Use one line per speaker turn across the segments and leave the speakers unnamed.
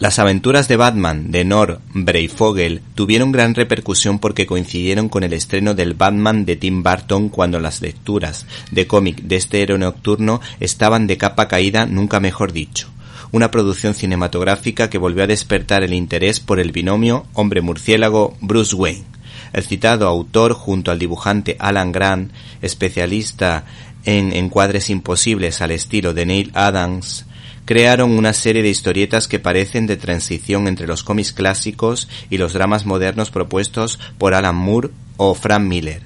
Las aventuras de Batman de Nor Breyfogle tuvieron gran repercusión porque coincidieron con el estreno del Batman de Tim Burton cuando las lecturas de cómic de este héroe nocturno estaban de capa caída, nunca mejor dicho. Una producción cinematográfica que volvió a despertar el interés por el binomio hombre murciélago Bruce Wayne. El citado autor, junto al dibujante Alan Grant, especialista en encuadres imposibles al estilo de Neil Adams, crearon una serie de historietas que parecen de transición entre los cómics clásicos y los dramas modernos propuestos por Alan Moore o Frank Miller,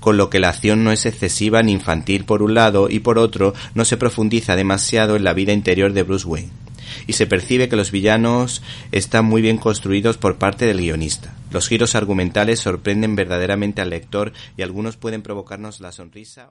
con lo que la acción no es excesiva ni infantil por un lado y por otro no se profundiza demasiado en la vida interior de Bruce Wayne. Y se percibe que los villanos están muy bien construidos por parte del guionista. Los giros argumentales sorprenden verdaderamente al lector y algunos pueden provocarnos la sonrisa.